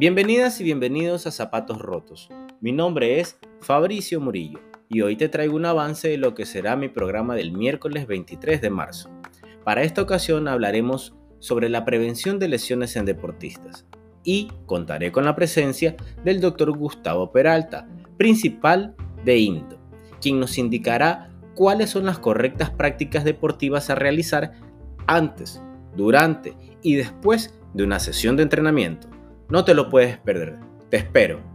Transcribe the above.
Bienvenidas y bienvenidos a Zapatos Rotos. Mi nombre es Fabricio Murillo y hoy te traigo un avance de lo que será mi programa del miércoles 23 de marzo. Para esta ocasión hablaremos sobre la prevención de lesiones en deportistas y contaré con la presencia del doctor Gustavo Peralta, principal de INDO, quien nos indicará cuáles son las correctas prácticas deportivas a realizar antes, durante y después de una sesión de entrenamiento. No te lo puedes perder. Te espero.